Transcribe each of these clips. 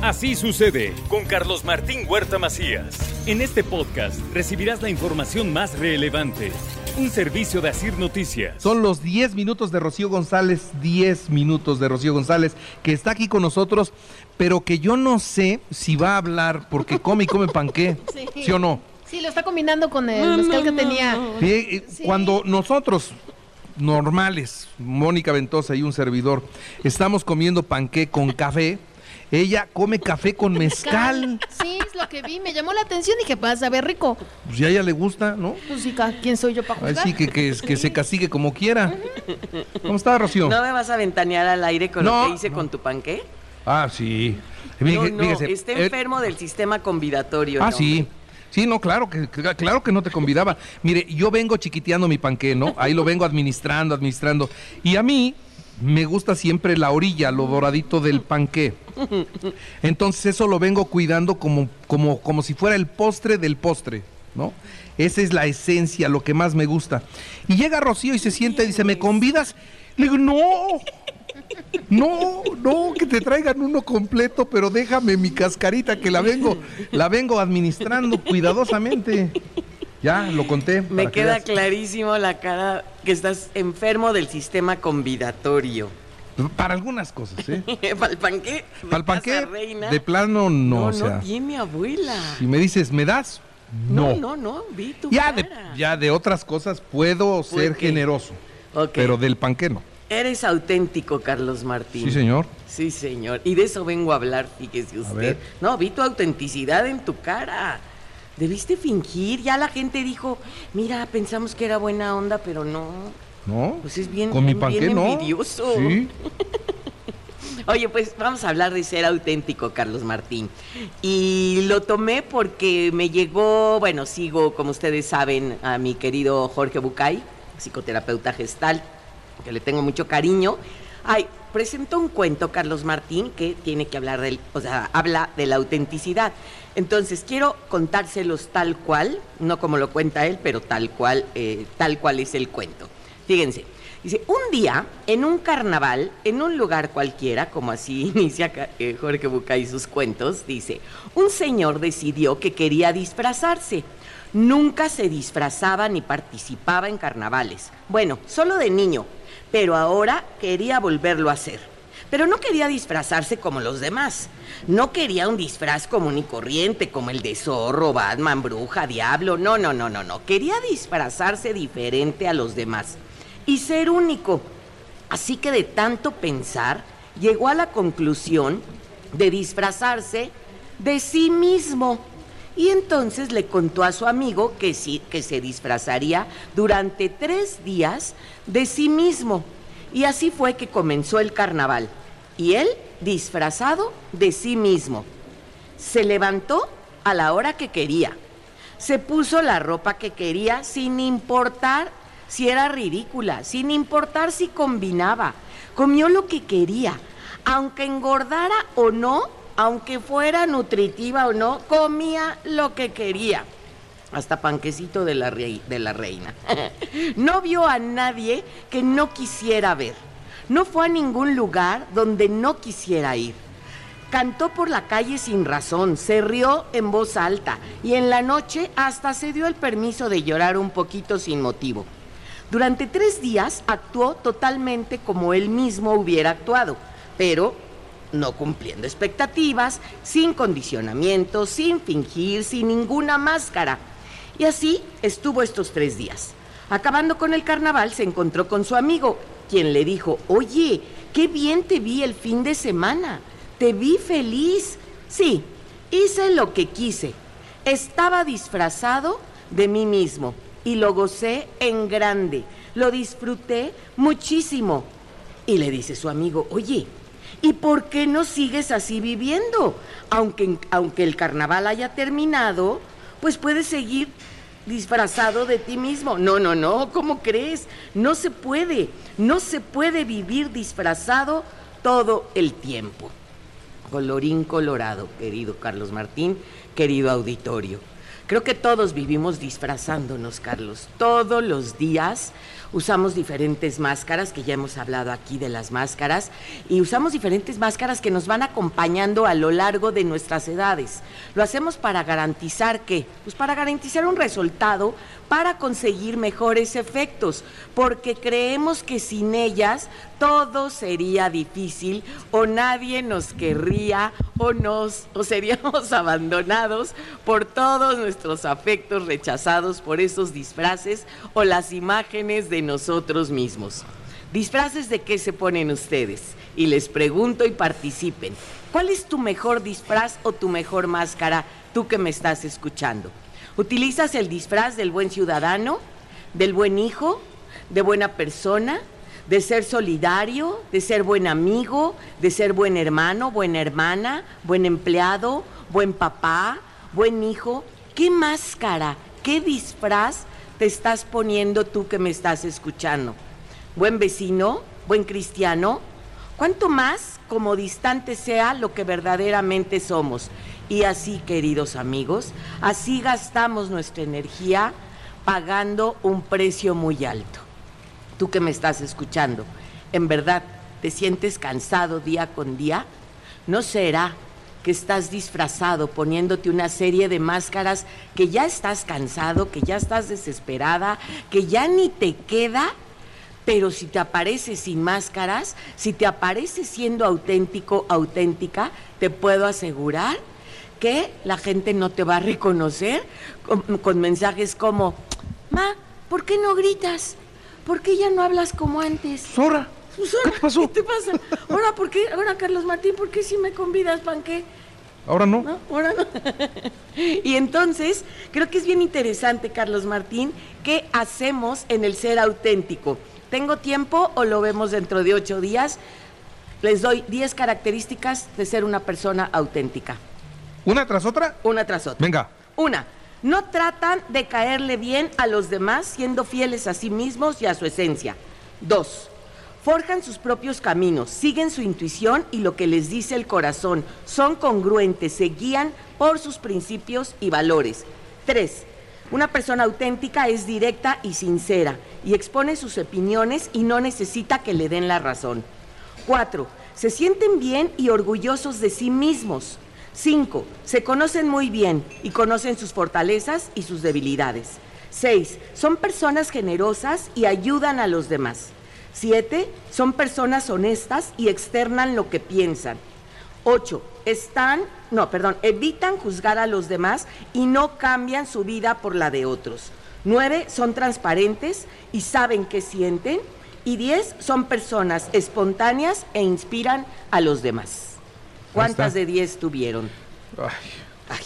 Así sucede con Carlos Martín Huerta Macías. En este podcast recibirás la información más relevante. Un servicio de Asir Noticias. Son los 10 minutos de Rocío González, 10 minutos de Rocío González, que está aquí con nosotros, pero que yo no sé si va a hablar porque come y come panqué, ¿sí, ¿sí o no? Sí, lo está combinando con el mezcal que tenía. Sí, Cuando nosotros normales, Mónica Ventosa y un servidor, estamos comiendo panqué con café, ella come café con mezcal. Sí, es lo que vi, me llamó la atención y que pasa, a ver rico. Pues ya a ella le gusta, ¿no? Pues sí, ¿quién soy yo para juzgar? Así que, que, que se castigue como quiera. ¿Cómo está, Rocío? ¿No me vas a ventanear al aire con No, lo que hice no. con tu panqué? Ah, sí. No, Fíjese- no, está eh, enfermo del sistema convidatorio. Ah, sí. Sí, no, claro que, que- claro que no te convidaba. Mire, yo vengo chiquiteando mi panqué, ¿no? Ahí lo vengo administrando, administrando. Y a mí me gusta siempre la orilla, lo doradito del panqué. Entonces eso lo vengo cuidando como, como, como si fuera el postre del postre, ¿no? Esa es la esencia, lo que más me gusta. Y llega Rocío y se sienta y dice, ¿me convidas? Le digo, no, no, no, que te traigan uno completo, pero déjame mi cascarita que la vengo, la vengo administrando cuidadosamente. Ya, lo conté. Me que queda clarísimo la cara que estás enfermo del sistema convidatorio. Para algunas cosas, ¿eh? Para el panqué. de Para el panqué, Reina. de plano, no, No, o sea. no tiene abuela. Si me dices, ¿me das? No, No. no, no, vi tu Ya, de, cara. ya de otras cosas puedo ser qué? generoso, Ok. pero del panqué no. Eres auténtico, Carlos Martín. Sí, señor. Sí, señor. Y de eso vengo a hablar, fíjese usted. No, vi tu autenticidad en tu cara. Debiste fingir. Ya la gente dijo, mira, pensamos que era buena onda, pero no. ¿No? Pues es bien, Con mi bien envidioso. Sí. Oye, pues vamos a hablar de ser auténtico, Carlos Martín. Y lo tomé porque me llegó, bueno, sigo, como ustedes saben, a mi querido Jorge Bucay, psicoterapeuta gestal, que le tengo mucho cariño. Ay, presentó un cuento, Carlos Martín, que tiene que hablar del, o sea, habla de la autenticidad. Entonces, quiero contárselos tal cual, no como lo cuenta él, pero tal cual, eh, tal cual es el cuento. Fíjense, dice, un día, en un carnaval, en un lugar cualquiera, como así inicia eh, Jorge Bucay sus cuentos, dice, un señor decidió que quería disfrazarse. Nunca se disfrazaba ni participaba en carnavales. Bueno, solo de niño, pero ahora quería volverlo a hacer. Pero no quería disfrazarse como los demás. No quería un disfraz común y corriente como el de zorro, Batman, bruja, diablo. No, no, no, no, no. Quería disfrazarse diferente a los demás y ser único. Así que de tanto pensar, llegó a la conclusión de disfrazarse de sí mismo. Y entonces le contó a su amigo que sí, que se disfrazaría durante tres días de sí mismo. Y así fue que comenzó el carnaval. Y él disfrazado de sí mismo. Se levantó a la hora que quería. Se puso la ropa que quería sin importar si era ridícula, sin importar si combinaba. Comió lo que quería. Aunque engordara o no, aunque fuera nutritiva o no, comía lo que quería. Hasta panquecito de la, reina. no vio a nadie que no quisiera ver. No fue a ningún lugar donde no quisiera ir. Cantó por la calle sin razón, se rió en voz alta y en la noche hasta se dio el permiso de llorar un poquito sin motivo. Durante tres días actuó totalmente como él mismo hubiera actuado, pero no cumpliendo expectativas, sin condicionamiento, sin fingir, sin ninguna máscara. Y así estuvo estos tres días. Acabando con el carnaval, se encontró con su amigo, quien le dijo, oye, qué bien te vi el fin de semana, te vi feliz. Sí, hice lo que quise. Estaba disfrazado de mí mismo y lo gocé en grande. Lo disfruté muchísimo. Y le dice su amigo, oye, ¿y por qué no sigues así viviendo? Aunque, aunque el carnaval haya terminado, pues puedes seguir disfrazado de ti mismo. No, no, no, ¿cómo crees? No se puede, no se puede vivir disfrazado todo el tiempo. Colorín colorado, querido Carlos Martín, querido auditorio. Creo que todos vivimos disfrazándonos, Carlos. Todos los días usamos diferentes máscaras, que ya hemos hablado aquí de las máscaras, y usamos diferentes máscaras que nos van acompañando a lo largo de nuestras edades. Lo hacemos para garantizar que, pues para garantizar un resultado, para conseguir mejores efectos, porque creemos que sin ellas todo sería difícil o nadie nos querría o nos o seríamos abandonados por todos nuestros afectos rechazados por esos disfraces o las imágenes de nosotros mismos. ¿Disfraces de qué se ponen ustedes? Y les pregunto y participen. ¿Cuál es tu mejor disfraz o tu mejor máscara, tú que me estás escuchando? ¿Utilizas el disfraz del buen ciudadano, del buen hijo, de buena persona, de ser solidario, de ser buen amigo, de ser buen hermano, buena hermana, buen empleado, buen papá, buen hijo? ¿Qué máscara, qué disfraz te estás poniendo tú que me estás escuchando? ¿Buen vecino? ¿Buen cristiano? ¿Cuánto más como distante sea lo que verdaderamente somos? Y así, queridos amigos, así gastamos nuestra energía pagando un precio muy alto. Tú que me estás escuchando, ¿en verdad te sientes cansado día con día? ¿No será que estás disfrazado poniéndote una serie de máscaras que ya estás cansado, que ya estás desesperada, que ya ni te queda? Pero si te apareces sin máscaras, si te apareces siendo auténtico, auténtica, te puedo asegurar que la gente no te va a reconocer con, mensajes como, Ma, ¿por qué no gritas? ¿Por qué ya no hablas como antes? Sora. Pues ahora, ¿Qué pasó? ¿Qué te pasa? Ahora, ¿por qué? Ahora, Carlos Martín, ¿por qué si me convidas, pan qué? Ahora no. ¿No? Ahora no. y entonces, creo que es bien interesante, Carlos Martín, ¿qué hacemos en el ser auténtico? ¿Tengo tiempo o lo vemos dentro de ocho días? Les doy 10 características de ser una persona auténtica. ¿Una tras otra? Una tras otra. Venga. Una, no tratan de caerle bien a los demás siendo fieles a sí mismos y a su esencia. Dos, forjan sus propios caminos, siguen su intuición y lo que les dice el corazón. Son congruentes, se guían por sus principios y valores. Tres, una persona auténtica es directa y sincera y expone sus opiniones y no necesita que le den la razón. Cuatro, se sienten bien y orgullosos de sí mismos. Cinco, se conocen muy bien y conocen sus fortalezas y sus debilidades. Seis, son personas generosas y ayudan a los demás. Siete, son personas honestas y externan lo que piensan. Ocho, están, no, perdón, evitan juzgar a los demás y no cambian su vida por la de otros. Nueve, son transparentes y saben qué sienten. Y diez, son personas espontáneas e inspiran a los demás. ¿Cuántas de 10 tuvieron? Ay. Ay,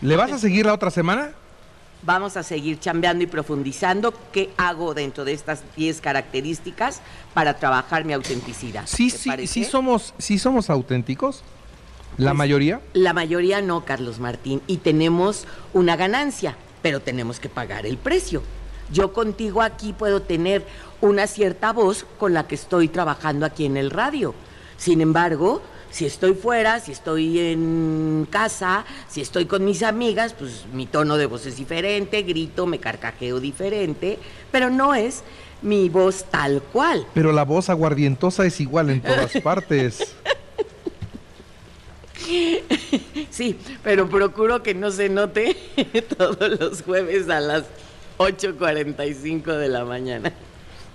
¿Le vas a seguir la otra semana? Vamos a seguir chambeando y profundizando qué hago dentro de estas 10 características para trabajar mi autenticidad. Sí, ¿Te sí, parece? sí somos, sí somos auténticos. La Pues, mayoría. La mayoría no, Carlos Martín, y tenemos una ganancia, pero tenemos que pagar el precio. Yo contigo aquí puedo tener una cierta voz con la que estoy trabajando aquí en el radio. Sin embargo, si estoy fuera, si estoy en casa, si estoy con mis amigas, pues mi tono de voz es diferente, grito, me carcajeo diferente, pero no es mi voz tal cual. Pero la voz aguardientosa es igual en todas partes. Sí, pero procuro que no se note todos los jueves a las 8.45 de la mañana.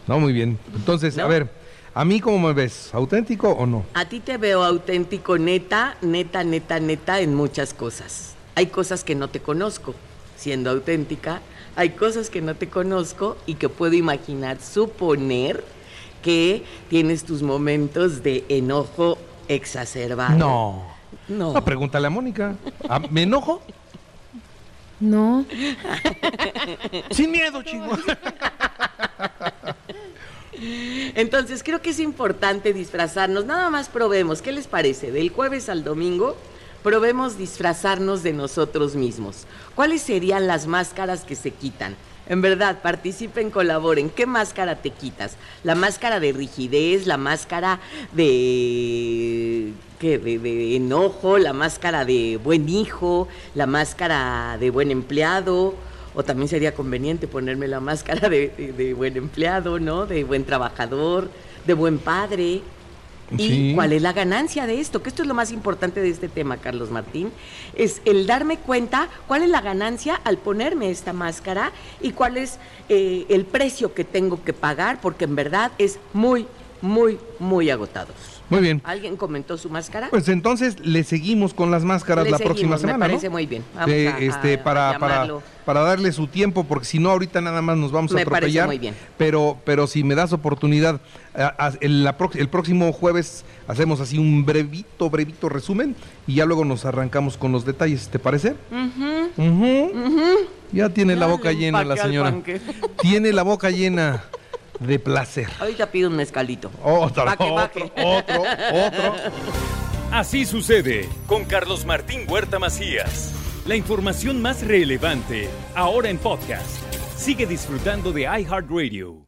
No, muy bien. Entonces, ¿No? a ver, ¿a mí cómo me ves? ¿Auténtico o no? A ti te veo auténtico, neta, neta, neta, neta en muchas cosas. Hay cosas que no te conozco, siendo auténtica. Hay cosas que no te conozco y que puedo imaginar, suponer que tienes tus momentos de enojo exacerbado. No. No. No, pregúntale a Mónica. ¿Ah, ¿Me enojo? No. Sin miedo, chingo. Entonces creo que es importante disfrazarnos. Nada más probemos. ¿Qué les parece? Del jueves al domingo, probemos disfrazarnos de nosotros mismos. ¿Cuáles serían las máscaras que se quitan? En verdad, participen, colaboren. ¿Qué máscara te quitas? ¿La máscara de rigidez? ¿La máscara de enojo, la máscara de buen hijo, la máscara de buen empleado, o también sería conveniente ponerme la máscara de, de- de buen empleado, ¿no? De buen trabajador, de buen padre. ¿Y cuál es la ganancia de esto? Que esto es lo más importante de este tema, Carlos Martín. Es el darme cuenta cuál es la ganancia al ponerme esta máscara y cuál es eh, el precio que tengo que pagar, porque en verdad es muy, muy, muy agotador. Muy bien. ¿Alguien comentó su máscara? Pues entonces le seguimos con las máscaras Le la seguimos, próxima me semana, parece ¿no? muy bien. Vamos Eh, a- este, a- para, a para, para darle su tiempo, porque si no ahorita nada más nos vamos a Me parece atropellar. muy bien. Pero, pero si me das oportunidad, el, la el próximo jueves hacemos así un brevito, brevito resumen y ya luego nos arrancamos con los detalles, ¿te parece? Ujú. Ya tiene la boca le llena la señora. Tiene la boca llena de placer. Ahorita pido un mezcalito. Otro, otro, otro, otro. Así sucede con Carlos Martín Huerta Macías. La información más relevante ahora en podcast. Sigue disfrutando de iHeartRadio.